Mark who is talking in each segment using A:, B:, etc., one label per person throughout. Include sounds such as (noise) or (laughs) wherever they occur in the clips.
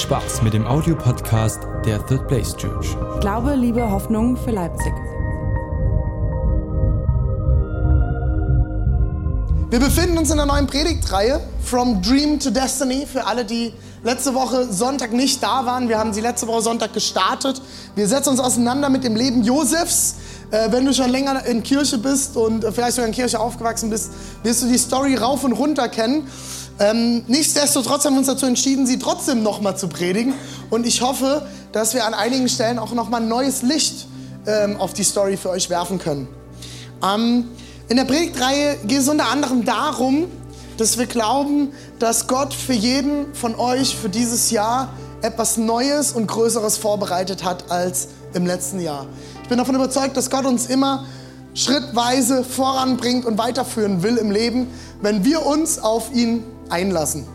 A: Spaß mit dem Audiopodcast der Third Place Church.
B: Glaube, Liebe, Hoffnung für Leipzig.
C: Wir befinden uns in einer neuen Predigtreihe From Dream to Destiny. Für alle, die letzte Woche Sonntag nicht da waren, wir haben sie letzte Woche Sonntag gestartet. Wir setzen uns auseinander mit dem Leben Josefs. Äh, wenn du schon länger in Kirche bist und äh, vielleicht sogar in Kirche aufgewachsen bist, wirst du die Story rauf und runter kennen. Ähm, nichtsdestotrotz haben wir uns dazu entschieden, sie trotzdem nochmal zu predigen. Und ich hoffe, dass wir an einigen Stellen auch nochmal neues Licht ähm, auf die Story für euch werfen können. Ähm, in der Predigtreihe geht es unter anderem darum, dass wir glauben, dass Gott für jeden von euch für dieses Jahr etwas Neues und Größeres vorbereitet hat als im letzten Jahr. Ich bin davon überzeugt, dass Gott uns immer schrittweise voranbringt und weiterführen will im Leben, wenn wir uns auf ihn einlassen.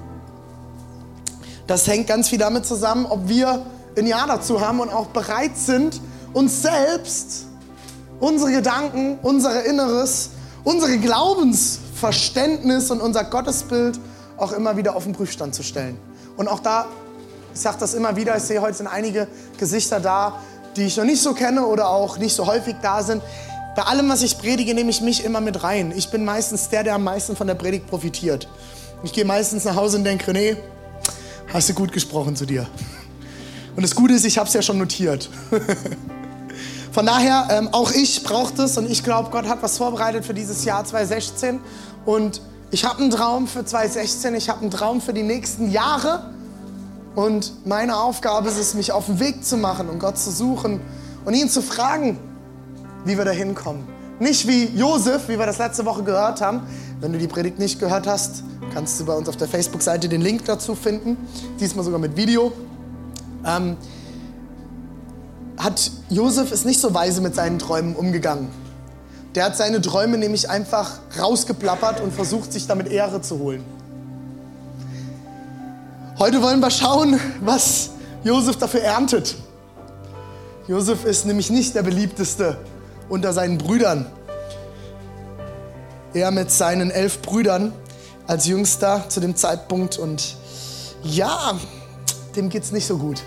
C: Das hängt ganz viel damit zusammen, ob wir ein Ja dazu haben und auch bereit sind, uns selbst, unsere Gedanken, unser Inneres, unsere Glaubensverständnis und unser Gottesbild auch immer wieder auf den Prüfstand zu stellen. Und auch da, ich sage das immer wieder, ich sehe heute sind einige Gesichter da, die ich noch nicht so kenne oder auch nicht so häufig da sind. Bei allem, was ich predige, nehme ich mich immer mit rein. Ich bin meistens der, der am meisten von der Predigt profitiert. Ich gehe meistens nach Hause und denke, René, hast du gut gesprochen zu dir. Und das Gute ist, ich habe es ja schon notiert. (laughs) Von daher, ähm, auch ich brauche das und ich glaube, Gott hat was vorbereitet für dieses Jahr 2016. Und ich habe einen Traum für 2016, ich habe einen Traum für die nächsten Jahre. Und meine Aufgabe ist es, mich auf den Weg zu machen und Gott zu suchen und ihn zu fragen, wie wir da hinkommen. Nicht wie Josef, wie wir das letzte Woche gehört haben. Wenn du die Predigt nicht gehört hast, kannst du bei uns auf der Facebook-Seite den Link dazu finden. Diesmal sogar mit Video. Ähm, hat Josef ist nicht so weise mit seinen Träumen umgegangen. Der hat seine Träume nämlich einfach rausgeplappert und versucht, sich damit Ehre zu holen. Heute wollen wir schauen, was Josef dafür erntet. Josef ist nämlich nicht der beliebteste unter seinen Brüdern. Er mit seinen elf Brüdern als jüngster zu dem Zeitpunkt und ja, dem geht es nicht so gut,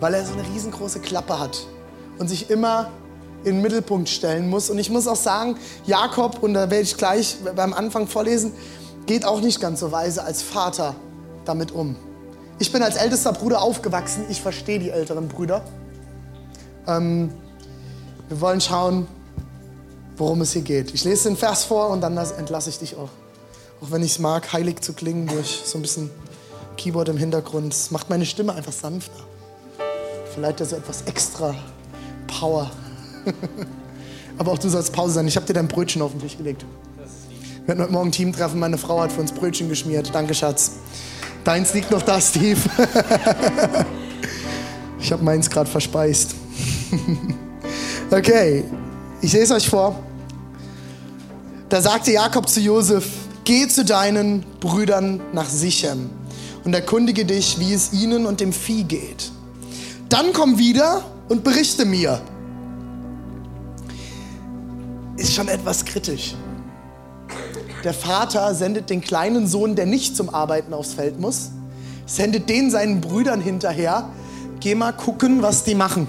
C: weil er so eine riesengroße Klappe hat und sich immer in den Mittelpunkt stellen muss. Und ich muss auch sagen, Jakob, und da werde ich gleich beim Anfang vorlesen, geht auch nicht ganz so weise als Vater damit um. Ich bin als ältester Bruder aufgewachsen. Ich verstehe die älteren Brüder. Ähm, wir wollen schauen, worum es hier geht. Ich lese den Vers vor und dann entlasse ich dich auch. Auch wenn ich es mag, heilig zu klingen durch so ein bisschen Keyboard im Hintergrund. Das macht meine Stimme einfach sanfter. Vielleicht so etwas extra Power. (laughs) Aber auch du sollst Pause sein. Ich habe dir dein Brötchen auf den Tisch gelegt. Wir hatten heute Morgen ein Teamtreffen. Meine Frau hat für uns Brötchen geschmiert. Danke, Schatz. Deins liegt noch da, Steve. (laughs) ich habe meins gerade verspeist. (laughs) okay, ich lese euch vor. Da sagte Jakob zu Josef, geh zu deinen Brüdern nach Sichem und erkundige dich, wie es ihnen und dem Vieh geht. Dann komm wieder und berichte mir. Ist schon etwas kritisch. Der Vater sendet den kleinen Sohn, der nicht zum Arbeiten aufs Feld muss, sendet den seinen Brüdern hinterher, geh mal gucken, was die machen.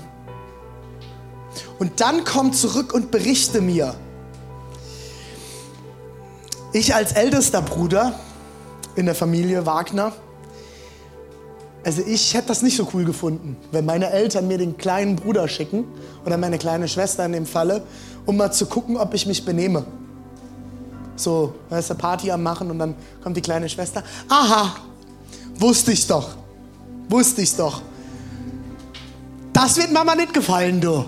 C: Und dann komm zurück und berichte mir. Ich als ältester Bruder in der Familie Wagner, also ich hätte das nicht so cool gefunden, wenn meine Eltern mir den kleinen Bruder schicken oder meine kleine Schwester in dem Falle, um mal zu gucken, ob ich mich benehme so, da ist eine Party am Machen und dann kommt die kleine Schwester. Aha, wusste ich doch. Wusste ich doch. Das wird Mama nicht gefallen, du.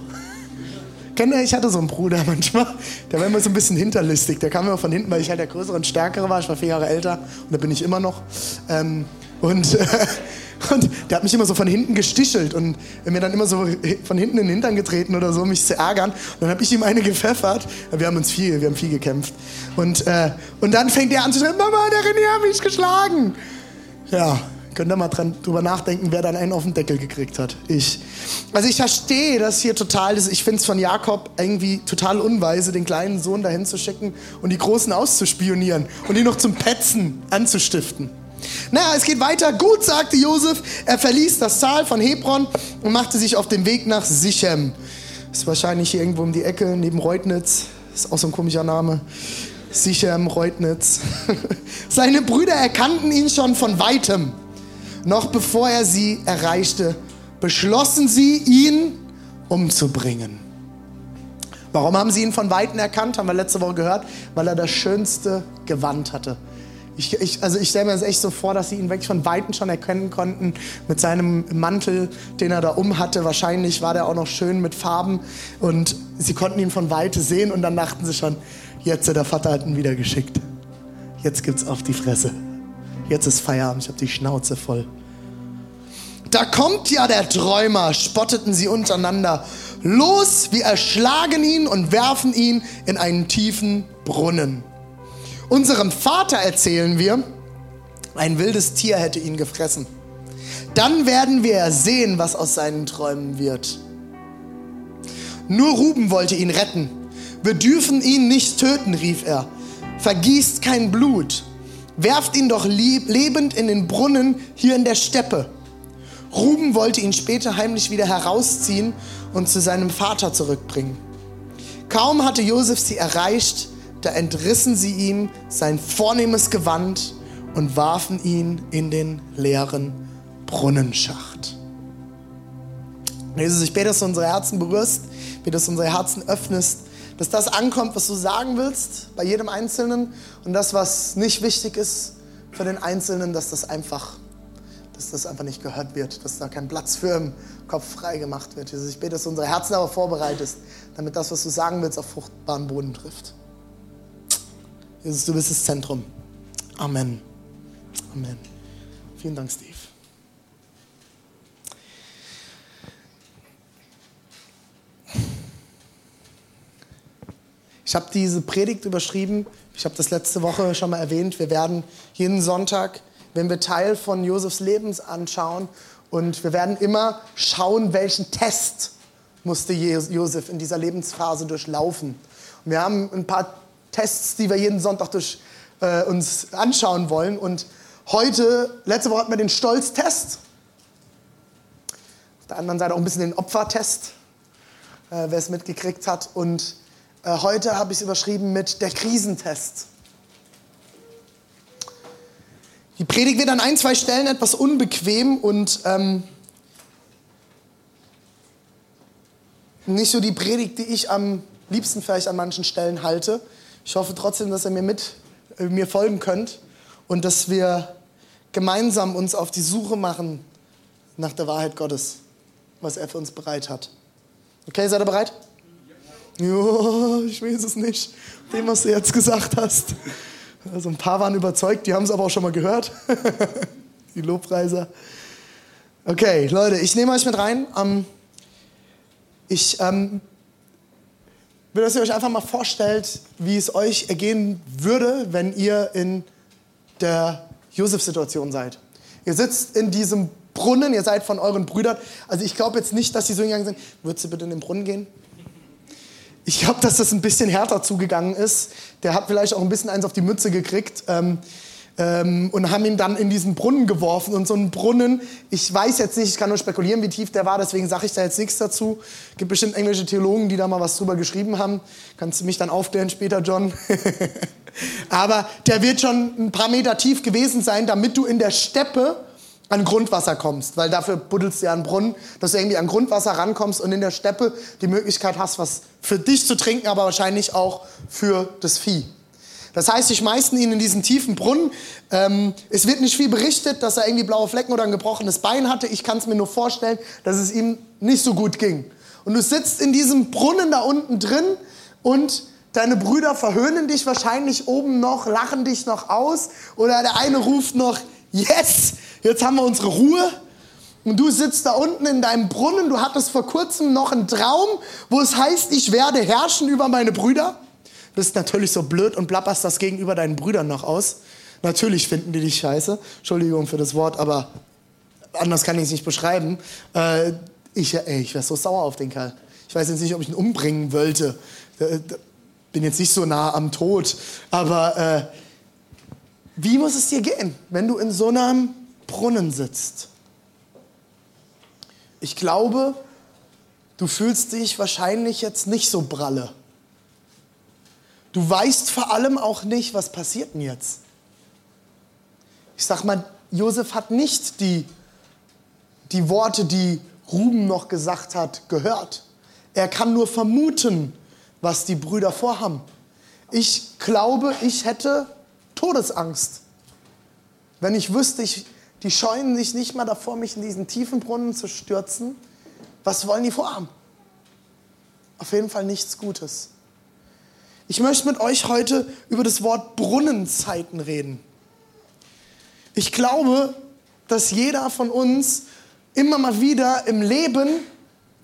C: Ich hatte so einen Bruder manchmal, der war immer so ein bisschen hinterlistig. Der kam immer von hinten, weil ich halt der Größere und Stärkere war. Ich war vier Jahre älter und da bin ich immer noch. Ähm, und äh, (laughs) Und der hat mich immer so von hinten gestichelt und mir dann immer so von hinten in den Hintern getreten oder so, um mich zu ärgern. Und dann habe ich ihm eine gepfeffert. Wir haben uns viel, wir haben viel gekämpft. Und, äh, und dann fängt er an zu schreien, Mama, der René hat mich geschlagen. Ja, könnt ihr mal dran, drüber nachdenken, wer dann einen auf den Deckel gekriegt hat. Ich. Also ich verstehe das hier total. Ich finde es von Jakob irgendwie total unweise, den kleinen Sohn dahin zu schicken und die Großen auszuspionieren und die noch zum Petzen anzustiften. Naja, es geht weiter. Gut, sagte Josef. Er verließ das Tal von Hebron und machte sich auf den Weg nach Sichem. Ist wahrscheinlich hier irgendwo um die Ecke, neben Reutnitz. Ist auch so ein komischer Name. Sichem, Reutnitz. (laughs) Seine Brüder erkannten ihn schon von weitem. Noch bevor er sie erreichte, beschlossen sie, ihn umzubringen. Warum haben sie ihn von Weitem erkannt? Haben wir letzte Woche gehört. Weil er das schönste Gewand hatte. Ich, ich, also ich stelle mir das echt so vor, dass sie ihn wirklich von Weitem schon erkennen konnten mit seinem Mantel, den er da um hatte. Wahrscheinlich war der auch noch schön mit Farben und sie konnten ihn von Weite sehen und dann dachten sie schon, jetzt der Vater hat ihn wieder geschickt. Jetzt gibt's auf die Fresse. Jetzt ist Feierabend, ich habe die Schnauze voll. Da kommt ja der Träumer, spotteten sie untereinander. Los, wir erschlagen ihn und werfen ihn in einen tiefen Brunnen. Unserem Vater erzählen wir, ein wildes Tier hätte ihn gefressen. Dann werden wir sehen, was aus seinen Träumen wird. Nur Ruben wollte ihn retten. Wir dürfen ihn nicht töten, rief er. Vergießt kein Blut. Werft ihn doch lebend in den Brunnen hier in der Steppe. Ruben wollte ihn später heimlich wieder herausziehen und zu seinem Vater zurückbringen. Kaum hatte Josef sie erreicht, da entrissen sie ihm sein vornehmes Gewand und warfen ihn in den leeren Brunnenschacht. Jesus, ich bete, dass du unsere Herzen berührst, dass du unsere Herzen öffnest, dass das ankommt, was du sagen willst, bei jedem Einzelnen und das, was nicht wichtig ist für den Einzelnen, dass das einfach, dass das einfach nicht gehört wird, dass da kein Platz für im Kopf frei gemacht wird. Jesus, ich bete, dass du unsere Herzen aber vorbereitest, damit das, was du sagen willst, auf fruchtbaren Boden trifft. Jesus, du bist das Zentrum. Amen. Amen. Vielen Dank, Steve. Ich habe diese Predigt überschrieben. Ich habe das letzte Woche schon mal erwähnt. Wir werden jeden Sonntag, wenn wir Teil von Josefs Lebens anschauen, und wir werden immer schauen, welchen Test musste Josef in dieser Lebensphase durchlaufen. Und wir haben ein paar Tests, die wir jeden Sonntag durch, äh, uns anschauen wollen. Und heute, letzte Woche hatten wir den Stolztest. Auf der anderen Seite auch ein bisschen den Opfertest, äh, wer es mitgekriegt hat. Und heute habe ich es überschrieben mit der Krisentest. Die Predigt wird an ein, zwei Stellen etwas unbequem und ähm, nicht so die Predigt, die ich am liebsten vielleicht an manchen Stellen halte. Ich hoffe trotzdem, dass ihr mir mit äh, mir folgen könnt und dass wir gemeinsam uns auf die Suche machen nach der Wahrheit Gottes, was er für uns bereit hat. Okay, seid ihr bereit? Ja, ich weiß es nicht, dem, was du jetzt gesagt hast. Also ein paar waren überzeugt, die haben es aber auch schon mal gehört. (laughs) die Lobpreiser. Okay, Leute, ich nehme euch mit rein. Ähm, ich ähm, will, dass ihr euch einfach mal vorstellt, wie es euch ergehen würde, wenn ihr in der Josef-Situation seid. Ihr sitzt in diesem Brunnen, ihr seid von euren Brüdern. Also ich glaube jetzt nicht, dass sie so gegangen sind, würdest du bitte in den Brunnen gehen? Ich glaube, dass das ein bisschen härter zugegangen ist. Der hat vielleicht auch ein bisschen eins auf die Mütze gekriegt. Ähm, ähm, und haben ihn dann in diesen Brunnen geworfen. Und so ein Brunnen, ich weiß jetzt nicht, ich kann nur spekulieren, wie tief der war, deswegen sage ich da jetzt nichts dazu. Gibt bestimmt englische Theologen, die da mal was drüber geschrieben haben. Kannst du mich dann aufklären später, John? (laughs) Aber der wird schon ein paar Meter tief gewesen sein, damit du in der Steppe an Grundwasser kommst, weil dafür buddelst du ja einen Brunnen, dass du irgendwie an Grundwasser rankommst und in der Steppe die Möglichkeit hast, was für dich zu trinken, aber wahrscheinlich auch für das Vieh. Das heißt, sie schmeißen ihn in diesen tiefen Brunnen. Ähm, es wird nicht viel berichtet, dass er irgendwie blaue Flecken oder ein gebrochenes Bein hatte. Ich kann es mir nur vorstellen, dass es ihm nicht so gut ging. Und du sitzt in diesem Brunnen da unten drin und deine Brüder verhöhnen dich wahrscheinlich oben noch, lachen dich noch aus. Oder der eine ruft noch, yes, jetzt haben wir unsere Ruhe. Und du sitzt da unten in deinem Brunnen, du hattest vor kurzem noch einen Traum, wo es heißt, ich werde herrschen über meine Brüder bist natürlich so blöd und plapperst das gegenüber deinen Brüdern noch aus. Natürlich finden die dich scheiße. Entschuldigung für das Wort, aber anders kann ich es nicht beschreiben. Äh, ich ich wäre so sauer auf den Kerl. Ich weiß jetzt nicht, ob ich ihn umbringen wollte. Bin jetzt nicht so nah am Tod. Aber äh, Wie muss es dir gehen, wenn du in so einem Brunnen sitzt? Ich glaube, du fühlst dich wahrscheinlich jetzt nicht so pralle. Du weißt vor allem auch nicht, was passiert denn jetzt. Ich sag mal, Josef hat nicht die, die Worte, die Ruben noch gesagt hat, gehört. Er kann nur vermuten, was die Brüder vorhaben. Ich glaube, ich hätte Todesangst, wenn ich wüsste, ich, die scheuen sich nicht mal davor, mich in diesen tiefen Brunnen zu stürzen. Was wollen die vorhaben? Auf jeden Fall nichts Gutes. Ich möchte mit euch heute über das Wort Brunnenzeiten reden. Ich glaube, dass jeder von uns immer mal wieder im Leben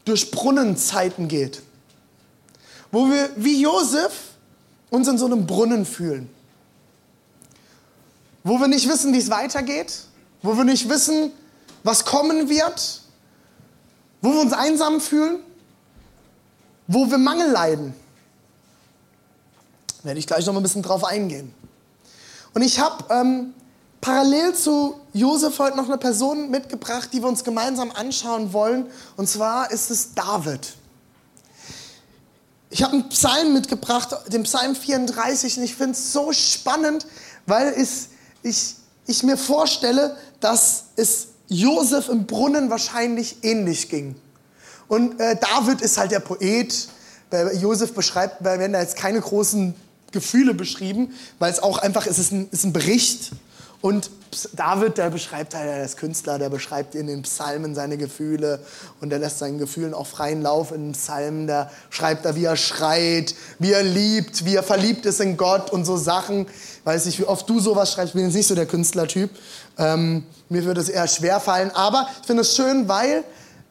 C: durch Brunnenzeiten geht. Wo wir wie Josef uns in so einem Brunnen fühlen. Wo wir nicht wissen, wie es weitergeht. Wo wir nicht wissen, was kommen wird. Wo wir uns einsam fühlen. Wo wir Mangel leiden werde ich gleich noch mal ein bisschen drauf eingehen. Und ich habe ähm, parallel zu Josef heute noch eine Person mitgebracht, die wir uns gemeinsam anschauen wollen. Und zwar ist es David. Ich habe einen Psalm mitgebracht, den Psalm 34, und ich finde es so spannend, weil es, ich, ich mir vorstelle, dass es Josef im Brunnen wahrscheinlich ähnlich ging. Und äh, David ist halt der Poet. Bei Josef beschreibt, werden da jetzt keine großen Gefühle beschrieben, weil es auch einfach ist, es ist ein, ist ein Bericht. Und David, der beschreibt halt, er ist Künstler, der beschreibt in den Psalmen seine Gefühle und er lässt seinen Gefühlen auch freien Lauf in den Psalmen. Da schreibt er, wie er schreit, wie er liebt, wie er verliebt ist in Gott und so Sachen. Weiß nicht, wie oft du sowas schreibst, ich bin jetzt nicht so der Künstlertyp. Ähm, mir würde es eher schwer fallen, aber ich finde es schön, weil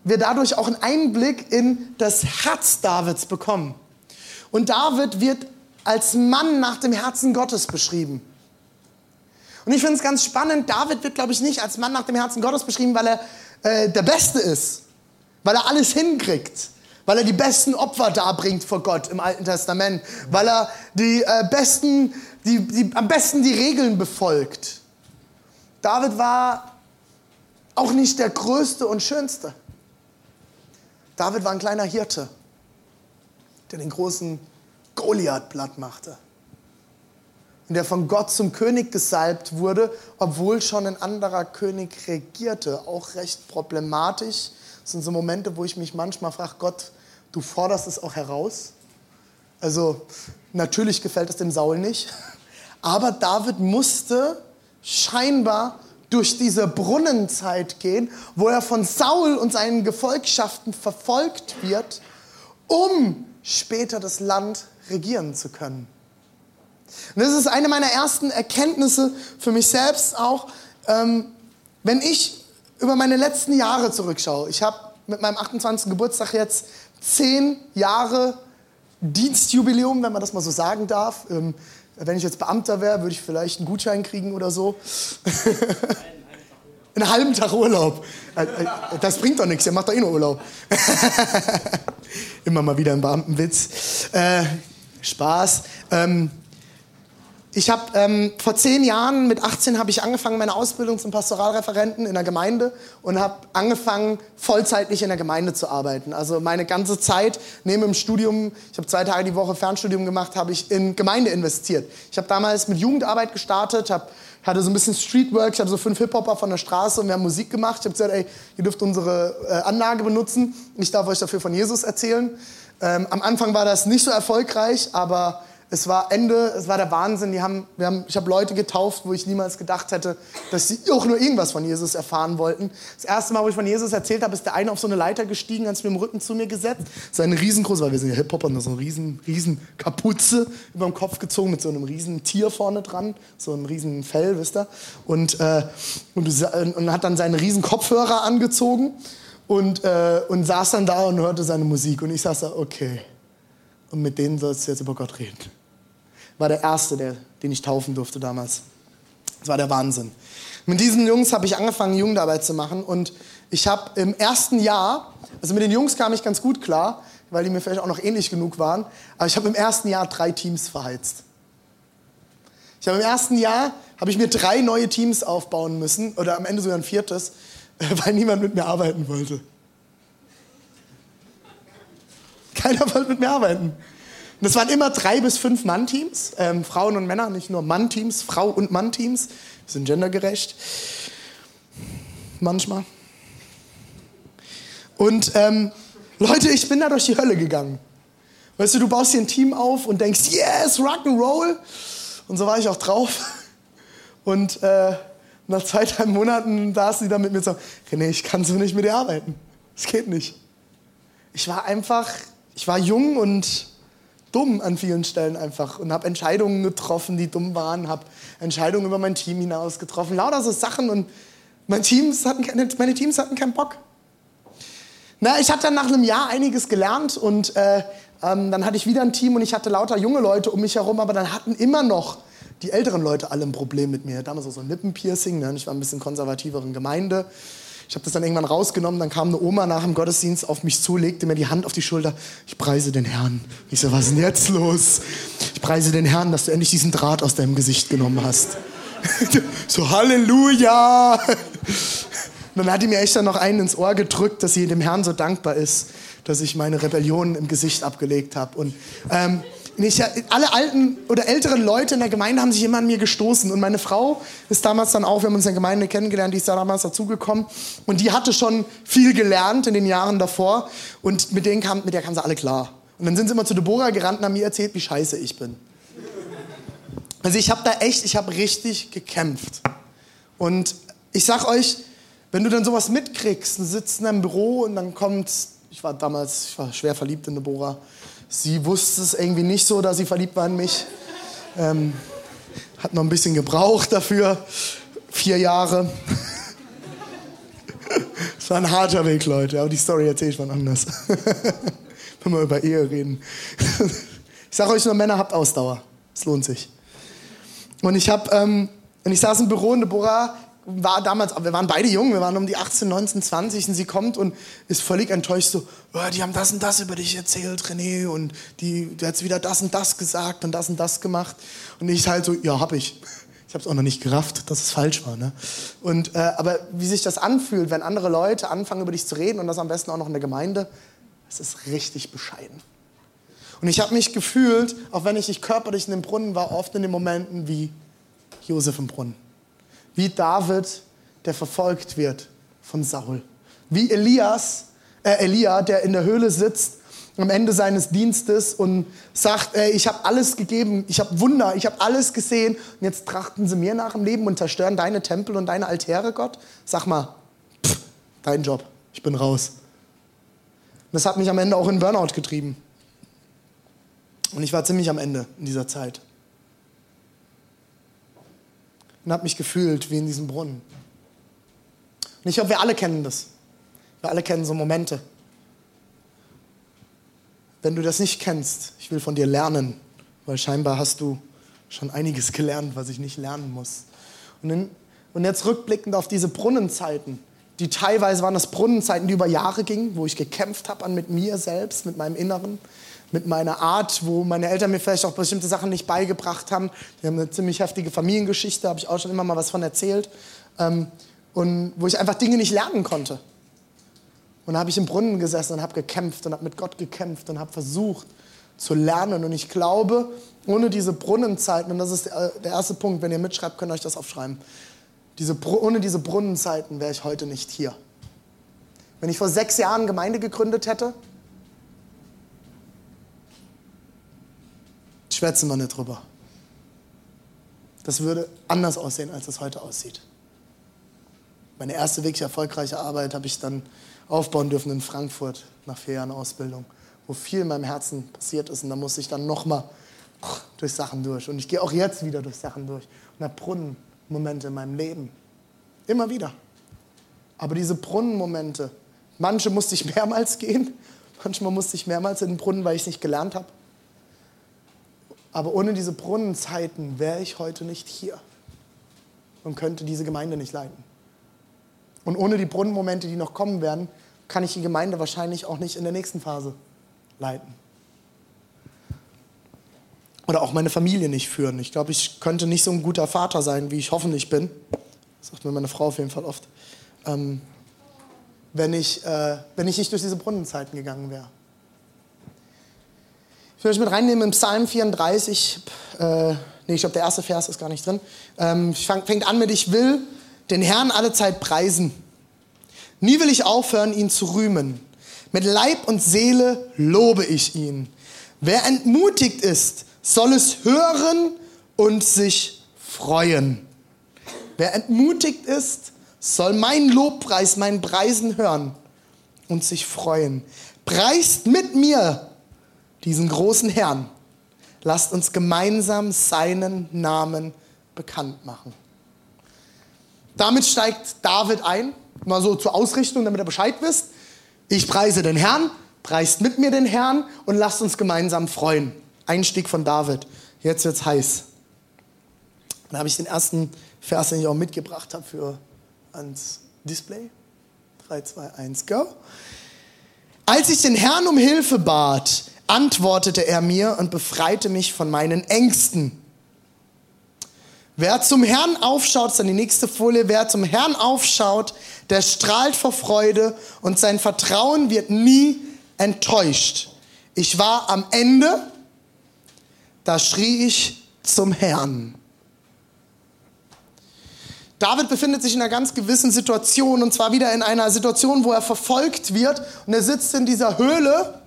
C: wir dadurch auch einen Einblick in das Herz Davids bekommen. Und David wird als Mann nach dem Herzen Gottes beschrieben. Und ich finde es ganz spannend, David wird, glaube ich, nicht als Mann nach dem Herzen Gottes beschrieben, weil er äh, der Beste ist, weil er alles hinkriegt, weil er die besten Opfer darbringt vor Gott im Alten Testament, weil er die, äh, besten, die, die, am besten die Regeln befolgt. David war auch nicht der Größte und Schönste. David war ein kleiner Hirte, der den großen Goliath platt machte. Und der von Gott zum König gesalbt wurde, obwohl schon ein anderer König regierte. Auch recht problematisch. Das sind so Momente, wo ich mich manchmal frage, Gott, du forderst es auch heraus. Also natürlich gefällt es dem Saul nicht. (laughs) Aber David musste scheinbar durch diese Brunnenzeit gehen, wo er von Saul und seinen Gefolgschaften verfolgt wird, um später das Land regieren zu können. Und das ist eine meiner ersten Erkenntnisse für mich selbst auch, ähm, wenn ich über meine letzten Jahre zurückschaue. Ich habe mit meinem 28. Geburtstag jetzt zehn Jahre Dienstjubiläum, wenn man das mal so sagen darf. Ähm, wenn ich jetzt Beamter wäre, würde ich vielleicht einen Gutschein kriegen oder so. (laughs) Einen halben Tag Urlaub. Das bringt doch nichts, ihr macht doch eh nur Urlaub. (laughs) Immer mal wieder ein Beamtenwitz. Äh, Spaß. Ähm, ich habe ähm, vor zehn Jahren, mit 18, habe ich angefangen meine Ausbildung zum Pastoralreferenten in der Gemeinde und habe angefangen, vollzeitlich in der Gemeinde zu arbeiten. Also meine ganze Zeit neben dem Studium, ich habe zwei Tage die Woche Fernstudium gemacht, habe ich in Gemeinde investiert. Ich habe damals mit Jugendarbeit gestartet, hab, hatte so ein bisschen Streetwork, ich hatte so fünf Hip-Hopper von der Straße und wir haben Musik gemacht. Ich habe gesagt, ey, ihr dürft unsere äh, Anlage benutzen, ich darf euch dafür von Jesus erzählen. Ähm, am Anfang war das nicht so erfolgreich, aber es war Ende, es war der Wahnsinn. Die haben, wir haben, ich habe Leute getauft, wo ich niemals gedacht hätte, dass sie auch nur irgendwas von Jesus erfahren wollten. Das erste Mal, wo ich von Jesus erzählt habe, ist der eine auf so eine Leiter gestiegen, hat sich mit dem Rücken zu mir gesetzt. So eine riesengroße, weil wir sind ja Hip-Hopper, so eine riesen, riesen Kapuze über dem Kopf gezogen mit so einem riesen Tier vorne dran, so einem riesen Fell, wisst ihr. Und, äh, und, und hat dann seine riesen Kopfhörer angezogen und, äh, und saß dann da und hörte seine Musik. Und ich saß da, okay. Und mit denen sollst du jetzt über Gott reden. War der Erste, der, den ich taufen durfte damals. Das war der Wahnsinn. Mit diesen Jungs habe ich angefangen, Jugendarbeit zu machen. Und ich habe im ersten Jahr, also mit den Jungs kam ich ganz gut klar, weil die mir vielleicht auch noch ähnlich genug waren. Aber ich habe im ersten Jahr drei Teams verheizt. Ich habe im ersten Jahr habe ich mir drei neue Teams aufbauen müssen oder am Ende sogar ein viertes, (laughs) weil niemand mit mir arbeiten wollte. Keiner wollte mit mir arbeiten. Und das waren immer drei bis fünf Mann-Teams, ähm, Frauen und Männer, nicht nur Mann-Teams, Frau- und Mann-Teams. Sind gendergerecht. Manchmal. Und ähm, Leute, ich bin da durch die Hölle gegangen. Weißt du, du baust dir ein Team auf und denkst, yes, Rock'n'Roll. Und so war ich auch drauf. Und äh, nach zwei, drei Monaten saß sie dann mit mir so, René, ich kann so nicht mit dir arbeiten. Es geht nicht. Ich war einfach, ich war jung und dumm an vielen Stellen einfach und habe Entscheidungen getroffen, die dumm waren, habe Entscheidungen über mein Team hinaus getroffen, lauter so Sachen und mein Teams hatten, meine Teams hatten keinen Bock. Na, ich hatte dann nach einem Jahr einiges gelernt und äh, ähm, dann hatte ich wieder ein Team und ich hatte lauter junge Leute um mich herum, aber dann hatten immer noch die älteren Leute alle ein Problem mit mir. Damals so ein Lippenpiercing, ne? ich war ein bisschen konservativeren Gemeinde. Ich habe das dann irgendwann rausgenommen, dann kam eine Oma nach dem Gottesdienst auf mich zu, legte mir die Hand auf die Schulter. Ich preise den Herrn. Ich so, was ist denn jetzt los? Ich preise den Herrn, dass du endlich diesen Draht aus deinem Gesicht genommen hast. (laughs) so, Halleluja! Und dann hat die mir echt dann noch einen ins Ohr gedrückt, dass sie dem Herrn so dankbar ist, dass ich meine Rebellion im Gesicht abgelegt habe. Und ähm, nicht, alle alten oder älteren Leute in der Gemeinde haben sich immer an mir gestoßen. Und meine Frau ist damals dann auch, wir haben uns in der Gemeinde kennengelernt, die ist da damals dazugekommen. Und die hatte schon viel gelernt in den Jahren davor. Und mit, denen kam, mit der kamen sie alle klar. Und dann sind sie immer zu Deborah gerannt und haben mir erzählt, wie scheiße ich bin. Also ich habe da echt, ich habe richtig gekämpft. Und ich sag euch, wenn du dann sowas mitkriegst, du sitzt in einem Büro und dann kommt, ich war damals, ich war schwer verliebt in Deborah, Sie wusste es irgendwie nicht so, dass sie verliebt war in mich. Ähm, hat noch ein bisschen gebraucht dafür. Vier Jahre. (laughs) Es war ein harter Weg, Leute. Aber die Story erzähle ich wann anders. (laughs) Wenn wir über Ehe reden. (laughs) Ich sage euch nur, Männer, habt Ausdauer. Es lohnt sich. Und ich habe, ähm, und ich saß im Büro in Deborah war damals, wir waren beide jung, wir waren um die 18, 19, 20 und sie kommt und ist völlig enttäuscht so, oh, die haben das und das über dich erzählt, René und die, du hast wieder das und das gesagt und das und das gemacht und ich halt so, ja, hab ich. Ich habe es auch noch nicht gerafft, dass es falsch war. Ne? Und, äh, aber wie sich das anfühlt, wenn andere Leute anfangen über dich zu reden und das am besten auch noch in der Gemeinde, es ist richtig bescheiden. Und ich habe mich gefühlt, auch wenn ich nicht körperlich in dem Brunnen war, oft in den Momenten wie Josef im Brunnen. Wie David, der verfolgt wird von Saul. Wie Elias, äh Elia, der in der Höhle sitzt am Ende seines Dienstes und sagt, ey, ich habe alles gegeben, ich habe Wunder, ich habe alles gesehen und jetzt trachten sie mir nach im Leben und zerstören deine Tempel und deine Altäre, Gott. Sag mal, pff, dein Job, ich bin raus. Das hat mich am Ende auch in Burnout getrieben. Und ich war ziemlich am Ende in dieser Zeit und habe mich gefühlt wie in diesem Brunnen. Und ich glaube, wir alle kennen das. Wir alle kennen so Momente. Wenn du das nicht kennst, ich will von dir lernen, weil scheinbar hast du schon einiges gelernt, was ich nicht lernen muss. Und, in, und jetzt rückblickend auf diese Brunnenzeiten, die teilweise waren das Brunnenzeiten, die über Jahre gingen, wo ich gekämpft habe mit mir selbst, mit meinem Inneren, mit meiner Art, wo meine Eltern mir vielleicht auch bestimmte Sachen nicht beigebracht haben. Wir haben eine ziemlich heftige Familiengeschichte, habe ich auch schon immer mal was von erzählt. Ähm, und wo ich einfach Dinge nicht lernen konnte. Und da habe ich im Brunnen gesessen und habe gekämpft und habe mit Gott gekämpft und habe versucht zu lernen. Und ich glaube, ohne diese Brunnenzeiten, und das ist der, der erste Punkt, wenn ihr mitschreibt, könnt ihr euch das aufschreiben. Diese, ohne diese Brunnenzeiten wäre ich heute nicht hier. Wenn ich vor sechs Jahren Gemeinde gegründet hätte, schwätzen wir nicht drüber. Das würde anders aussehen, als es heute aussieht. Meine erste wirklich erfolgreiche Arbeit habe ich dann aufbauen dürfen in Frankfurt nach vier Jahren Ausbildung, wo viel in meinem Herzen passiert ist. Und da musste ich dann nochmal durch Sachen durch. Und ich gehe auch jetzt wieder durch Sachen durch und habe Brunnenmomente in meinem Leben. Immer wieder. Aber diese Brunnenmomente, manche musste ich mehrmals gehen, manchmal musste ich mehrmals in den Brunnen, weil ich es nicht gelernt habe. Aber ohne diese Brunnenzeiten wäre ich heute nicht hier und könnte diese Gemeinde nicht leiten. Und ohne die Brunnenmomente, die noch kommen werden, kann ich die Gemeinde wahrscheinlich auch nicht in der nächsten Phase leiten. oder auch meine Familie nicht führen. Ich glaube, ich könnte nicht so ein guter Vater sein, wie ich hoffentlich bin. Das sagt mir meine Frau auf jeden Fall oft. Ähm, wenn, ich, äh, wenn ich nicht durch diese Brunnenzeiten gegangen wäre. Ich euch mit reinnehmen im Psalm 34. Äh, nee, ich glaube, der erste Vers ist gar nicht drin. Ähm, fang, fängt an mit: Ich will den Herrn alle Zeit preisen. Nie will ich aufhören, ihn zu rühmen. Mit Leib und Seele lobe ich ihn. Wer entmutigt ist, soll es hören und sich freuen. Wer entmutigt ist, soll mein Lobpreis, meinen Preisen hören und sich freuen. Preist mit mir diesen großen Herrn. Lasst uns gemeinsam seinen Namen bekannt machen. Damit steigt David ein, mal so zur Ausrichtung, damit er Bescheid wisst. Ich preise den Herrn, preist mit mir den Herrn und lasst uns gemeinsam freuen. Einstieg von David. Jetzt wird's heiß. Dann habe ich den ersten Vers, den ich auch mitgebracht habe, für ans Display. 3, 2, 1, go. Als ich den Herrn um Hilfe bat, antwortete er mir und befreite mich von meinen Ängsten. Wer zum Herrn aufschaut, ist dann die nächste Folie, wer zum Herrn aufschaut, der strahlt vor Freude und sein Vertrauen wird nie enttäuscht. Ich war am Ende da schrie ich zum Herrn. David befindet sich in einer ganz gewissen Situation und zwar wieder in einer Situation, wo er verfolgt wird und er sitzt in dieser Höhle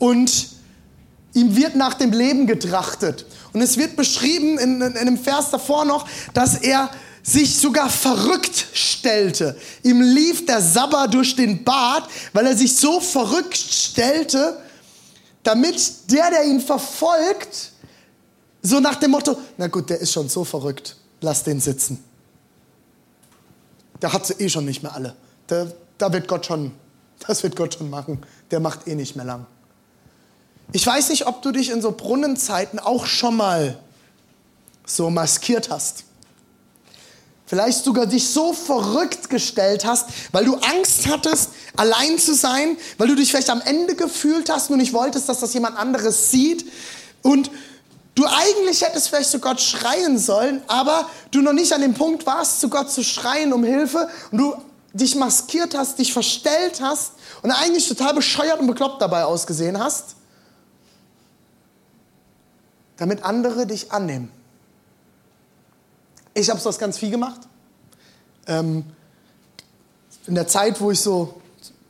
C: und ihm wird nach dem Leben getrachtet. Und es wird beschrieben in, in, in einem Vers davor noch, dass er sich sogar verrückt stellte. Ihm lief der Sabber durch den Bart, weil er sich so verrückt stellte, damit der, der ihn verfolgt, so nach dem Motto, na gut, der ist schon so verrückt, lass den sitzen. Der hat sie eh schon nicht mehr alle. Da wird Gott schon, das wird Gott schon machen. Der macht eh nicht mehr lang. Ich weiß nicht, ob du dich in so Brunnenzeiten auch schon mal so maskiert hast. Vielleicht sogar dich so verrückt gestellt hast, weil du Angst hattest, allein zu sein, weil du dich vielleicht am Ende gefühlt hast und nicht wolltest, dass das jemand anderes sieht. Und Du eigentlich hättest vielleicht zu Gott schreien sollen, aber du noch nicht an dem Punkt warst, zu Gott zu schreien um Hilfe und du dich maskiert hast, dich verstellt hast und eigentlich total bescheuert und bekloppt dabei ausgesehen hast, damit andere dich annehmen. Ich habe das ganz viel gemacht. Ähm, in der Zeit, wo ich so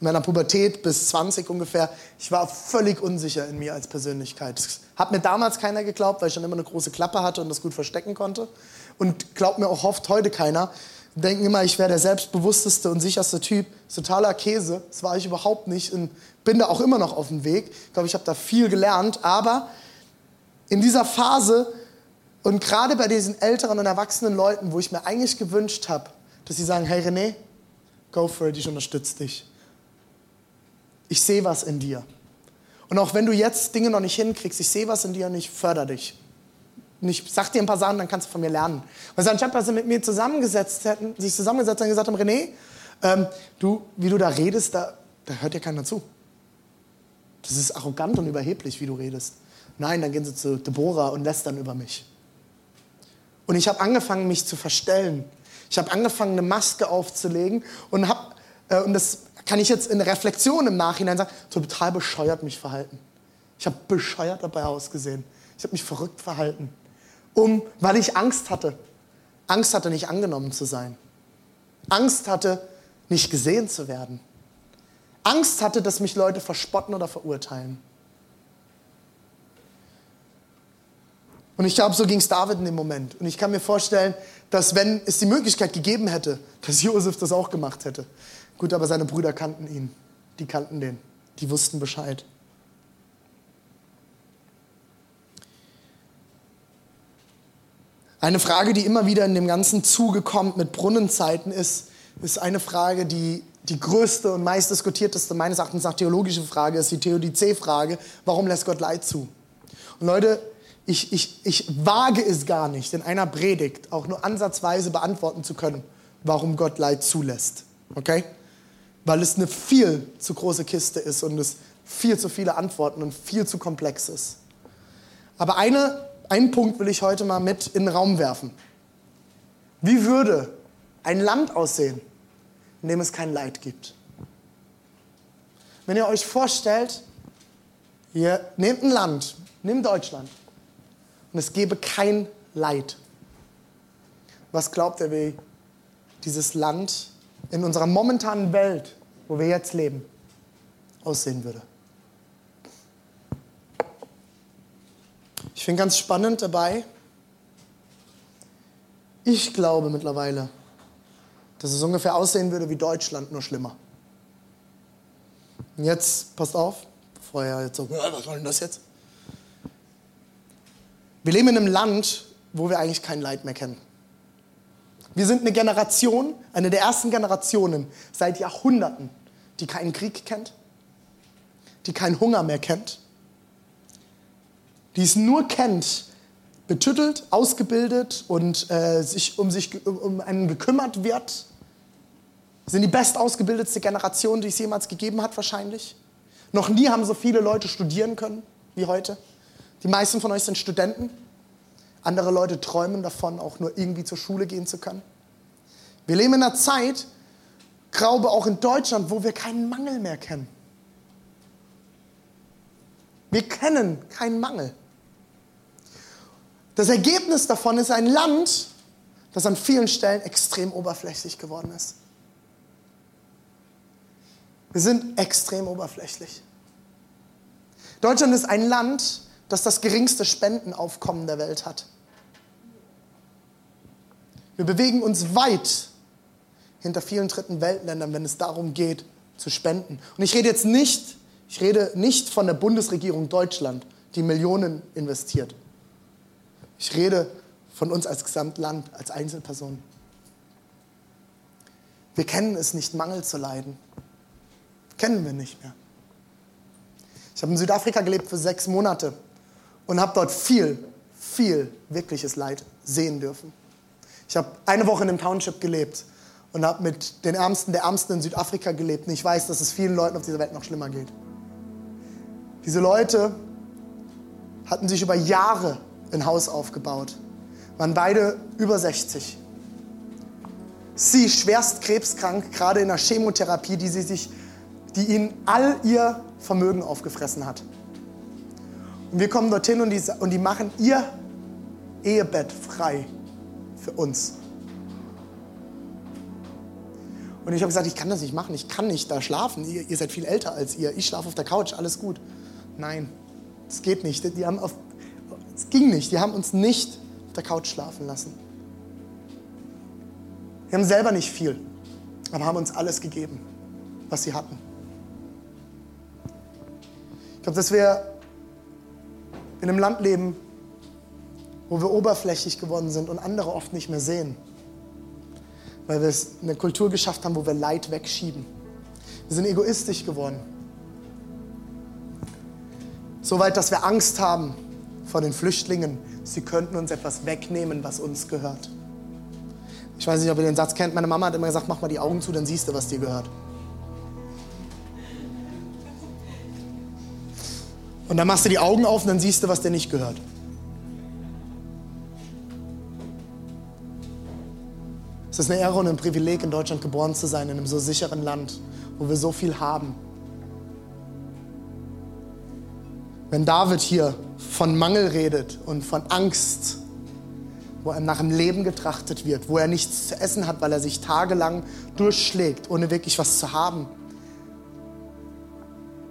C: in meiner Pubertät bis 20 ungefähr, ich war völlig unsicher in mir als Persönlichkeit. Hat mir damals keiner geglaubt, weil ich schon immer eine große Klappe hatte und das gut verstecken konnte. Und glaubt mir auch oft heute keiner. Denken immer, ich wäre der selbstbewussteste und sicherste Typ. totaler Käse. Das war ich überhaupt nicht und bin da auch immer noch auf dem Weg. Ich glaube, ich habe da viel gelernt. Aber in dieser Phase und gerade bei diesen älteren und erwachsenen Leuten, wo ich mir eigentlich gewünscht habe, dass sie sagen, hey René, go for it, ich unterstütze dich. Ich sehe was in dir. Und auch wenn du jetzt Dinge noch nicht hinkriegst, ich sehe was in dir und ich fördere dich. Und ich sag dir ein paar Sachen, dann kannst du von mir lernen. Und anstatt dass sie mit mir zusammengesetzt hätten, sich zusammengesetzt und gesagt haben, René, ähm, du, wie du da redest, da, da hört dir keiner zu. Das ist arrogant und überheblich, wie du redest. Nein, dann gehen sie zu Deborah und lästern über mich. Und ich habe angefangen, mich zu verstellen. Ich habe angefangen, eine Maske aufzulegen und habe, äh, und das kann ich jetzt in Reflexion im Nachhinein sagen, total bescheuert mich verhalten. Ich habe bescheuert dabei ausgesehen. Ich habe mich verrückt verhalten, um, weil ich Angst hatte. Angst hatte, nicht angenommen zu sein. Angst hatte, nicht gesehen zu werden. Angst hatte, dass mich Leute verspotten oder verurteilen. Und ich glaube, so ging es David in dem Moment. Und ich kann mir vorstellen, dass wenn es die Möglichkeit gegeben hätte, (laughs) dass Josef das auch gemacht hätte, Gut, aber seine Brüder kannten ihn. Die kannten den. Die wussten Bescheid. Eine Frage, die immer wieder in dem ganzen Zuge kommt mit Brunnenzeiten, ist, ist eine Frage, die die größte und meist diskutierteste, meines Erachtens nach theologische Frage ist, die Theodizee-Frage, warum lässt Gott Leid zu? Und Leute, ich, ich, ich wage es gar nicht, in einer Predigt auch nur ansatzweise beantworten zu können, warum Gott Leid zulässt. Okay? weil es eine viel zu große Kiste ist und es viel zu viele Antworten und viel zu komplex ist. Aber eine einen Punkt will ich heute mal mit in den Raum werfen. Wie würde ein Land aussehen, in dem es kein Leid gibt? Wenn ihr euch vorstellt, ihr nehmt ein Land, nehmt Deutschland, und es gäbe kein Leid. Was glaubt ihr, wie dieses Land in unserer momentanen Welt, wo wir jetzt leben, aussehen würde? Ich finde ganz spannend dabei, ich glaube mittlerweile, dass es ungefähr aussehen würde wie Deutschland, nur schlimmer. Und jetzt, passt auf, vorher jetzt so, was soll denn das jetzt? Wir leben in einem Land, wo wir eigentlich kein Leid mehr kennen. Wir sind eine Generation, eine der ersten Generationen seit Jahrhunderten, die keinen Krieg kennt, die keinen Hunger mehr kennt, die es nur kennt, betüttelt, ausgebildet und äh, sich um sich um einen gekümmert wird. Sind die bestausgebildetste Generation, die es jemals gegeben hat, wahrscheinlich. Noch nie haben so viele Leute studieren können wie heute. Die meisten von euch sind Studenten. Andere Leute träumen davon, auch nur irgendwie zur Schule gehen zu können. Wir leben in einer Zeit, glaube auch in Deutschland, wo wir keinen Mangel mehr kennen. Wir kennen keinen Mangel. Das Ergebnis davon ist ein Land, das an vielen Stellen extrem oberflächlich geworden ist. Wir sind extrem oberflächlich. Deutschland ist ein Land, das das geringste Spendenaufkommen der Welt hat. Wir bewegen uns weit hinter vielen dritten Weltländern, wenn es darum geht, zu spenden. Und ich rede jetzt nicht, ich rede nicht von der Bundesregierung Deutschland, die Millionen investiert. Ich rede von uns als Gesamtland, als Einzelpersonen. Wir kennen es nicht, Mangel zu leiden. Kennen wir nicht mehr. Ich habe in Südafrika gelebt für sechs Monate und habe dort viel, viel wirkliches Leid sehen dürfen. Ich habe eine Woche in einem Township gelebt und habe mit den Ärmsten der Ärmsten in Südafrika gelebt. Und ich weiß, dass es vielen Leuten auf dieser Welt noch schlimmer geht. Diese Leute hatten sich über Jahre ein Haus aufgebaut, waren beide über 60. Sie schwerst krebskrank, gerade in der Chemotherapie, die, sie sich, die ihnen all ihr Vermögen aufgefressen hat. Und wir kommen dorthin und die, und die machen ihr Ehebett frei für uns. Und ich habe gesagt, ich kann das nicht machen, ich kann nicht da schlafen. Ihr, ihr seid viel älter als ihr. Ich schlafe auf der Couch, alles gut. Nein, das geht nicht. Die haben auf, es ging nicht. Die haben uns nicht auf der Couch schlafen lassen. Wir haben selber nicht viel, aber haben uns alles gegeben, was sie hatten. Ich glaube, dass wir in einem Land leben, wo wir oberflächlich geworden sind und andere oft nicht mehr sehen weil wir es eine Kultur geschafft haben, wo wir Leid wegschieben. Wir sind egoistisch geworden. So weit, dass wir Angst haben vor den Flüchtlingen. Sie könnten uns etwas wegnehmen, was uns gehört. Ich weiß nicht, ob ihr den Satz kennt. Meine Mama hat immer gesagt, mach mal die Augen zu, dann siehst du, was dir gehört. Und dann machst du die Augen auf und dann siehst du, was dir nicht gehört. Es ist eine Ehre und ein Privileg, in Deutschland geboren zu sein, in einem so sicheren Land, wo wir so viel haben. Wenn David hier von Mangel redet und von Angst, wo er nach dem Leben getrachtet wird, wo er nichts zu essen hat, weil er sich tagelang durchschlägt, ohne wirklich was zu haben,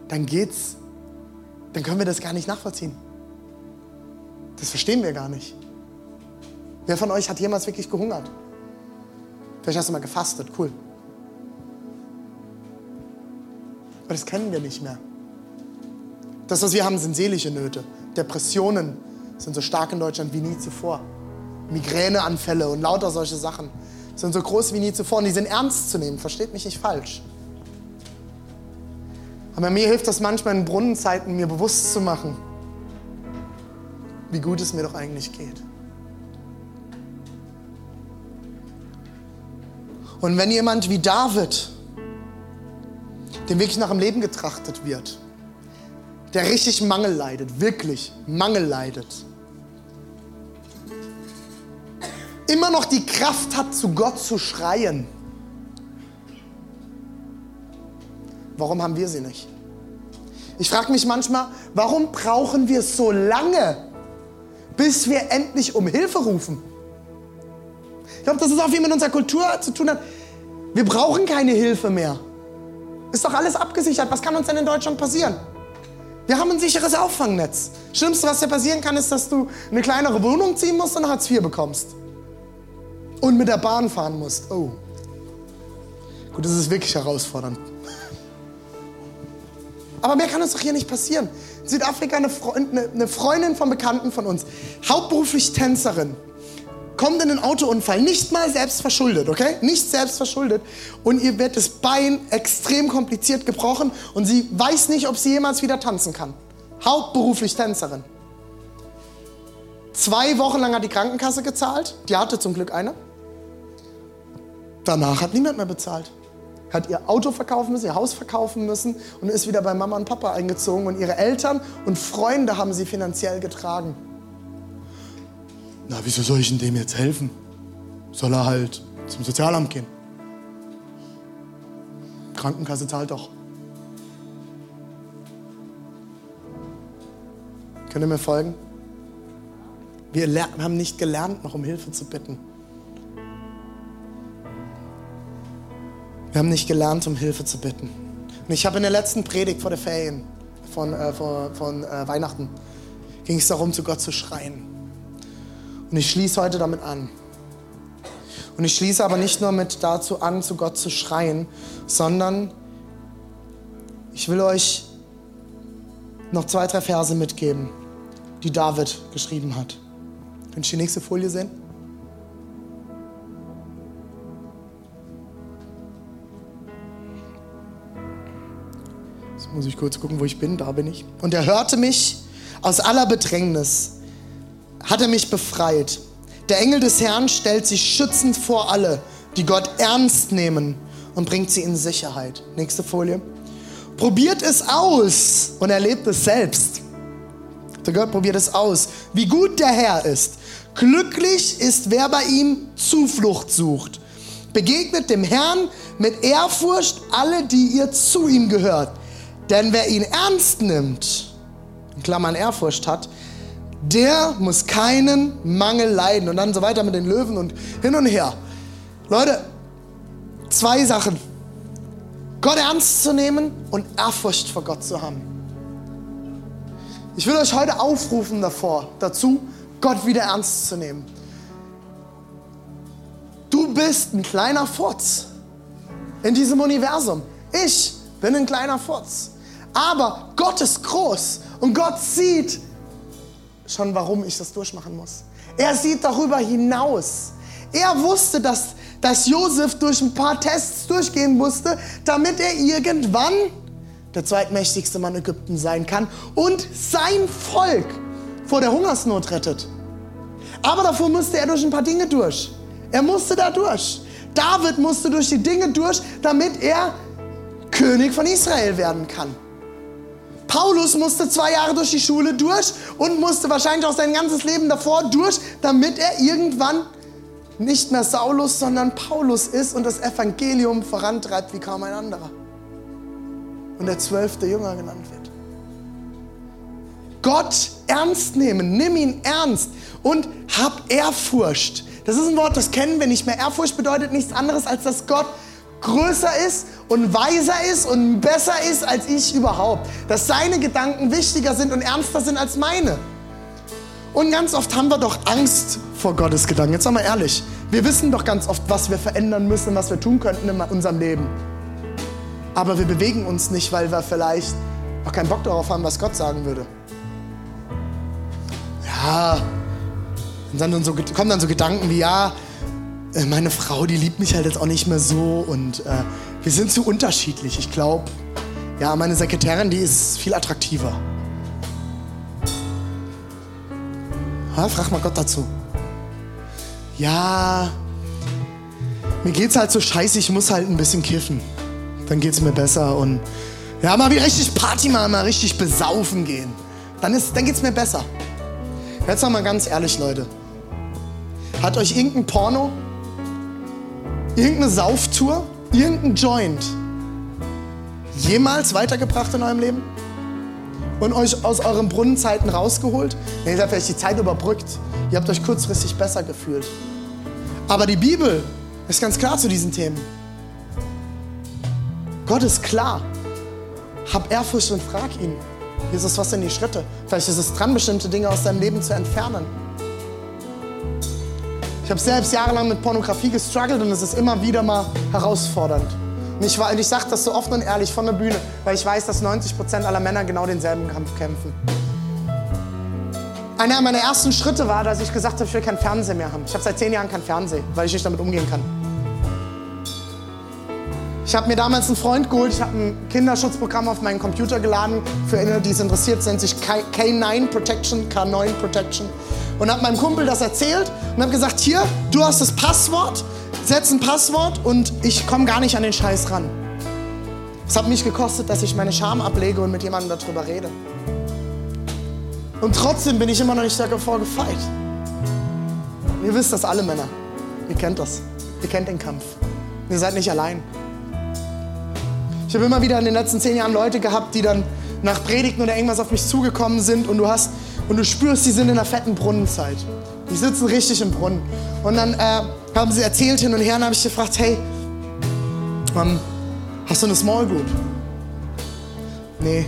C: dann geht's, dann können wir das gar nicht nachvollziehen. Das verstehen wir gar nicht. Wer von euch hat jemals wirklich gehungert? Vielleicht hast du mal gefastet, cool. Aber das kennen wir nicht mehr. Das, was wir haben, sind seelische Nöte. Depressionen sind so stark in Deutschland wie nie zuvor. Migräneanfälle und lauter solche Sachen sind so groß wie nie zuvor und die sind ernst zu nehmen. Versteht mich nicht falsch. Aber mir hilft das manchmal in Brunnenzeiten, mir bewusst zu machen, wie gut es mir doch eigentlich geht. Und wenn jemand wie David, dem wirklich nach dem Leben getrachtet wird, der richtig Mangel leidet, wirklich Mangel leidet, immer noch die Kraft hat, zu Gott zu schreien. Warum haben wir sie nicht? Ich frage mich manchmal, warum brauchen wir so lange, bis wir endlich um Hilfe rufen? Ich glaube, das ist auch viel mit unserer Kultur zu tun hat. Wir brauchen keine Hilfe mehr. Ist doch alles abgesichert. Was kann uns denn in Deutschland passieren? Wir haben ein sicheres Auffangnetz. Schlimmste, was dir passieren kann, ist, dass du eine kleinere Wohnung ziehen musst und Hartz IV bekommst. Und mit der Bahn fahren musst. Oh. Gut, das ist wirklich herausfordernd. Aber mehr kann uns doch hier nicht passieren. In Südafrika eine, Freund, eine Freundin von Bekannten von uns, hauptberuflich Tänzerin, kommt in einen Autounfall, nicht mal selbst verschuldet, okay? Nicht selbst verschuldet. Und ihr wird das Bein extrem kompliziert gebrochen und sie weiß nicht, ob sie jemals wieder tanzen kann. Hauptberuflich Tänzerin. Zwei Wochen lang hat die Krankenkasse gezahlt. Die hatte zum Glück eine. Danach hat niemand mehr bezahlt. Hat ihr Auto verkaufen müssen, ihr Haus verkaufen müssen und ist wieder bei Mama und Papa eingezogen. Und ihre Eltern und Freunde haben sie finanziell getragen. Na, wieso soll ich denn dem jetzt helfen? Soll er halt zum Sozialamt gehen? Krankenkasse zahlt doch. Könnt ihr mir folgen? Wir haben nicht gelernt, noch um Hilfe zu bitten. Wir haben nicht gelernt, um Hilfe zu bitten. Und ich habe in der letzten Predigt vor der Ferien, von, äh, von, von äh, Weihnachten, ging es darum, zu Gott zu schreien. Und ich schließe heute damit an. Und ich schließe aber nicht nur mit dazu an, zu Gott zu schreien, sondern ich will euch noch zwei, drei Verse mitgeben, die David geschrieben hat. Könnt ihr die nächste Folie sehen? Muss ich kurz gucken, wo ich bin. Da bin ich. Und er hörte mich aus aller Bedrängnis hat er mich befreit. Der Engel des Herrn stellt sich schützend vor alle, die Gott ernst nehmen und bringt sie in Sicherheit. Nächste Folie. Probiert es aus und erlebt es selbst. Der Gott probiert es aus, wie gut der Herr ist. Glücklich ist, wer bei ihm Zuflucht sucht. Begegnet dem Herrn mit Ehrfurcht alle, die ihr zu ihm gehört. Denn wer ihn ernst nimmt, in Klammern Ehrfurcht hat, der muss keinen Mangel leiden. Und dann so weiter mit den Löwen und hin und her. Leute, zwei Sachen. Gott ernst zu nehmen und Ehrfurcht vor Gott zu haben. Ich will euch heute aufrufen davor, dazu, Gott wieder ernst zu nehmen. Du bist ein kleiner Furz in diesem Universum. Ich bin ein kleiner Furz. Aber Gott ist groß und Gott sieht schon, warum ich das durchmachen muss. Er sieht darüber hinaus. Er wusste, dass, dass Josef durch ein paar Tests durchgehen musste, damit er irgendwann der zweitmächtigste Mann Ägypten sein kann und sein Volk vor der Hungersnot rettet. Aber davor musste er durch ein paar Dinge durch. Er musste da durch. David musste durch die Dinge durch, damit er König von Israel werden kann. Paulus musste zwei Jahre durch die Schule durch und musste wahrscheinlich auch sein ganzes Leben davor durch, damit er irgendwann nicht mehr Saulus, sondern Paulus ist und das Evangelium vorantreibt wie kaum ein anderer. Und der zwölfte Jünger genannt wird. Gott ernst nehmen, nimm ihn ernst und hab Ehrfurcht. Das ist ein Wort, das kennen wir nicht mehr. Ehrfurcht bedeutet nichts anderes, als dass Gott größer ist und weiser ist und besser ist als ich überhaupt. Dass seine Gedanken wichtiger sind und ernster sind als meine. Und ganz oft haben wir doch Angst vor Gottes Gedanken. Jetzt sagen wir ehrlich, wir wissen doch ganz oft, was wir verändern müssen, was wir tun könnten in unserem Leben. Aber wir bewegen uns nicht, weil wir vielleicht auch keinen Bock darauf haben, was Gott sagen würde. Ja, und dann so, kommen dann so Gedanken wie, ja, meine Frau, die liebt mich halt jetzt auch nicht mehr so und äh, wir sind zu unterschiedlich. Ich glaube, ja, meine Sekretärin, die ist viel attraktiver. Ja, frag mal Gott dazu. Ja, mir geht's halt so scheiße, ich muss halt ein bisschen kiffen. Dann geht's mir besser und ja, mal wie richtig Party machen, mal richtig besaufen gehen. Dann, ist, dann geht's mir besser. Jetzt noch mal ganz ehrlich, Leute. Hat euch irgendein Porno, irgendeine Sauftour, irgendein Joint jemals weitergebracht in eurem Leben? Und euch aus euren Brunnenzeiten rausgeholt? Ihr habt vielleicht die Zeit überbrückt. Ihr habt euch kurzfristig besser gefühlt. Aber die Bibel ist ganz klar zu diesen Themen. Gott ist klar. Hab Ehrfurcht und frag ihn. Jesus, was sind die Schritte? Vielleicht ist es dran, bestimmte Dinge aus deinem Leben zu entfernen. Ich habe selbst jahrelang mit Pornografie gestruggelt und es ist immer wieder mal herausfordernd. Und ich, ich sage das so offen und ehrlich von der Bühne, weil ich weiß, dass 90% aller Männer genau denselben Kampf kämpfen. Einer meiner ersten Schritte war, dass ich gesagt habe, ich will keinen Fernseher mehr haben. Ich habe seit zehn Jahren keinen Fernseher, weil ich nicht damit umgehen kann. Ich habe mir damals einen Freund geholt, ich habe ein Kinderschutzprogramm auf meinen Computer geladen. Für alle, die es interessiert, nennt sich K9 Protection, K9 Protection. Und habe meinem Kumpel das erzählt und habe gesagt, hier, du hast das Passwort, setz ein Passwort und ich komme gar nicht an den Scheiß ran. Es hat mich gekostet, dass ich meine Scham ablege und mit jemandem darüber rede. Und trotzdem bin ich immer noch nicht davor gefeit. Ihr wisst das alle Männer. Ihr kennt das. Ihr kennt den Kampf. Ihr seid nicht allein. Ich habe immer wieder in den letzten zehn Jahren Leute gehabt, die dann nach Predigten oder irgendwas auf mich zugekommen sind und du hast und du spürst, die sind in einer fetten Brunnenzeit. Die sitzen richtig im Brunnen. Und dann äh, haben sie erzählt hin und her und habe ich gefragt, hey, ähm, hast du eine Small Group? Nee.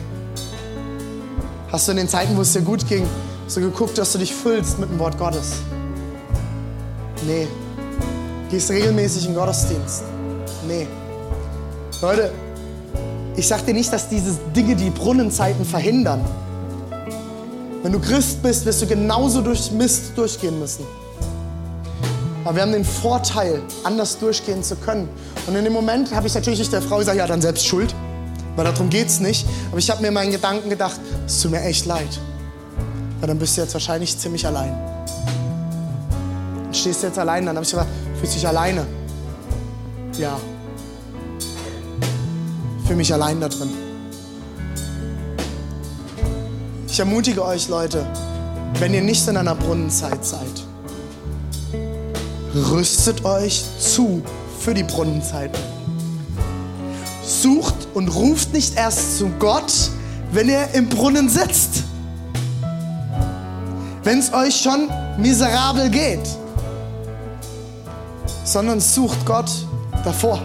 C: Hast du in den Zeiten, wo es dir gut ging, so geguckt, dass du dich füllst mit dem Wort Gottes? Nee. Gehst regelmäßig in Gottesdienst? Nee. Leute, ich sage dir nicht, dass diese Dinge die Brunnenzeiten verhindern. Wenn du Christ bist, wirst du genauso durch Mist durchgehen müssen. Aber wir haben den Vorteil, anders durchgehen zu können. Und in dem Moment habe ich natürlich nicht der Frau gesagt, ja, dann selbst schuld. Weil darum geht es nicht. Aber ich habe mir in meinen Gedanken gedacht, es tut mir echt leid. Weil dann bist du jetzt wahrscheinlich ziemlich allein. Und stehst du jetzt allein, dann habe ich gesagt, fühlst du dich alleine? Ja fühle mich allein da drin. Ich ermutige euch, Leute, wenn ihr nicht in einer Brunnenzeit seid, rüstet euch zu für die Brunnenzeiten. Sucht und ruft nicht erst zu Gott, wenn ihr im Brunnen sitzt. Wenn es euch schon miserabel geht, sondern sucht Gott davor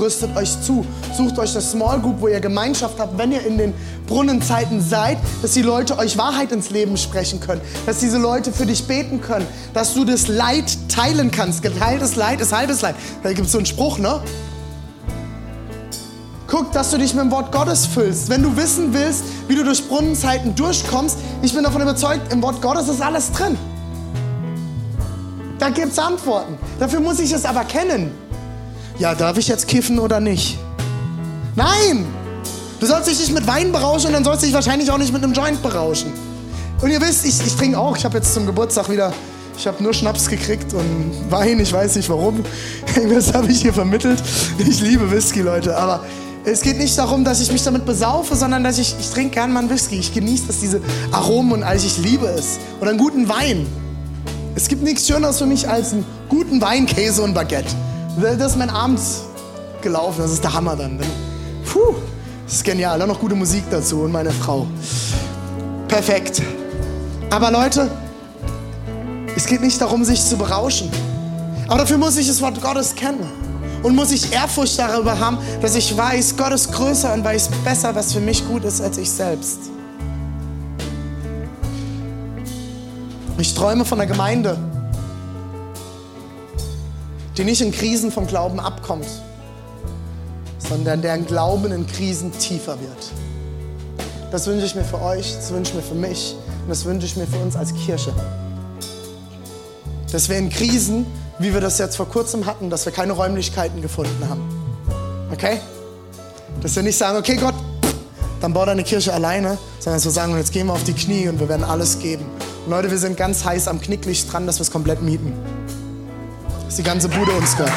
C: rüstet euch zu. Sucht euch eine Small Group, wo ihr Gemeinschaft habt, wenn ihr in den Brunnenzeiten seid, dass die Leute euch Wahrheit ins Leben sprechen können, dass diese Leute für dich beten können, dass du das Leid teilen kannst. Geteiltes Leid ist halbes Leid. Da gibt es so einen Spruch, ne? Guck, dass du dich mit dem Wort Gottes füllst. Wenn du wissen willst, wie du durch Brunnenzeiten durchkommst, ich bin davon überzeugt, im Wort Gottes ist alles drin. Da gibt es Antworten. Dafür muss ich es aber kennen ja, darf ich jetzt kiffen oder nicht? Nein! Du sollst dich nicht mit Wein berauschen und dann sollst du dich wahrscheinlich auch nicht mit einem Joint berauschen. Und ihr wisst, ich, ich trinke auch. Ich habe jetzt zum Geburtstag wieder, ich habe nur Schnaps gekriegt und Wein. Ich weiß nicht warum. (laughs) Das habe ich hier vermittelt. Ich liebe Whisky, Leute. Aber es geht nicht darum, dass ich mich damit besaufe, sondern dass ich, ich trinke gern mal einen Whisky. Ich genieße das, diese Aromen und alles. Ich liebe es. Oder einen guten Wein. Es gibt nichts Schöneres für mich als einen guten Wein, Käse und Baguette. Das ist mein Abend gelaufen. Das ist der Hammer dann. Puh, das ist genial. Dann noch gute Musik dazu und meine Frau. Perfekt. Aber Leute, es geht nicht darum, sich zu berauschen. Aber dafür muss ich das Wort Gottes kennen. Und muss ich Ehrfurcht darüber haben, dass ich weiß, Gott ist größer und weiß besser, was für mich gut ist, als ich selbst. Ich träume von einer Gemeinde, die nicht in Krisen vom Glauben abkommt, sondern deren Glauben in Krisen tiefer wird. Das wünsche ich mir für euch, das wünsche ich mir für mich und das wünsche ich mir für uns als Kirche. Dass wir in Krisen, wie wir das jetzt vor kurzem hatten, dass wir keine Räumlichkeiten gefunden haben. Okay? Dass wir nicht sagen, okay Gott, dann bau deine Kirche alleine, sondern dass wir sagen, jetzt gehen wir auf die Knie und wir werden alles geben. Und Leute, wir sind ganz heiß am Knicklicht dran, dass wir es komplett mieten dass die ganze Bude uns gehört.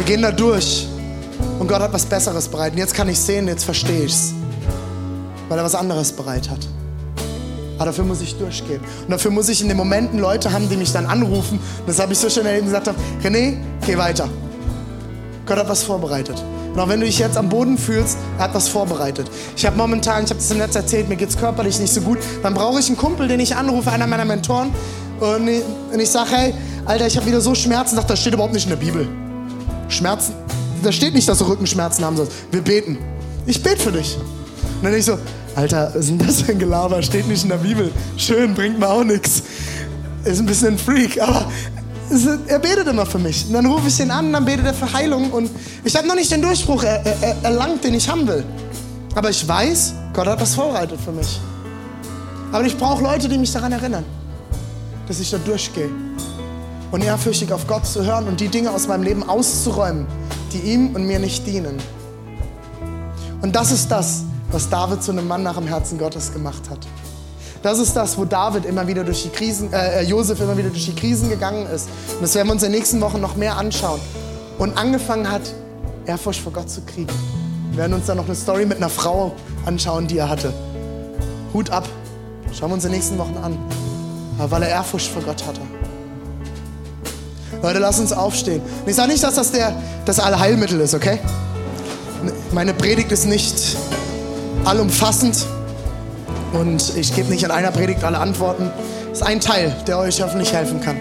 C: Wir gehen da durch und Gott hat was Besseres bereit. Und jetzt kann ich sehen, jetzt verstehe ich es, weil er was anderes bereit hat. Aber dafür muss ich durchgehen. Und dafür muss ich in den Momenten Leute haben, die mich dann anrufen. Und das habe ich so schön erlebt und gesagt habe, René, geh weiter. Gott hat was vorbereitet. Und auch wenn du dich jetzt am Boden fühlst, er hat was vorbereitet. Ich habe momentan, ich habe das im Netz erzählt, mir geht es körperlich nicht so gut. Dann brauche ich einen Kumpel, den ich anrufe, einer meiner Mentoren. Und ich, ich sage, hey, Alter, ich habe wieder so Schmerzen. Sagt, das steht überhaupt nicht in der Bibel. Schmerzen, da steht nicht, dass du Rückenschmerzen haben sollst. Wir beten. Ich bete für dich. Und dann ich so, Alter, was ist denn das für ein Gelaber? Steht nicht in der Bibel. Schön, bringt mir auch nichts. Ist ein bisschen ein Freak, aber er betet immer für mich. Und dann rufe ich ihn an, dann betet er für Heilung. Und ich habe noch nicht den Durchbruch er, er, erlangt, den ich haben will. Aber ich weiß, Gott hat das vorbereitet für mich. Aber ich brauche Leute, die mich daran erinnern, dass ich da durchgehe. Und ehrfürchtig auf Gott zu hören und die Dinge aus meinem Leben auszuräumen, die ihm und mir nicht dienen. Und das ist das, was David zu einem Mann nach dem Herzen Gottes gemacht hat. Das ist das, wo David immer wieder durch die Krisen, äh, äh, Josef immer wieder durch die Krisen gegangen ist. Und das werden wir uns in den nächsten Wochen noch mehr anschauen. Und angefangen hat, Ehrfurcht vor Gott zu kriegen. Wir werden uns dann noch eine Story mit einer Frau anschauen, die er hatte. Hut ab. Schauen wir uns in den nächsten Wochen an. weil er Ehrfurcht vor Gott hatte. Leute, lass uns aufstehen. Und ich sage nicht, dass das der, das Allheilmittel ist, okay? Meine Predigt ist nicht allumfassend. Und ich gebe nicht in einer Predigt alle Antworten. Das ist ein Teil, der euch hoffentlich helfen kann.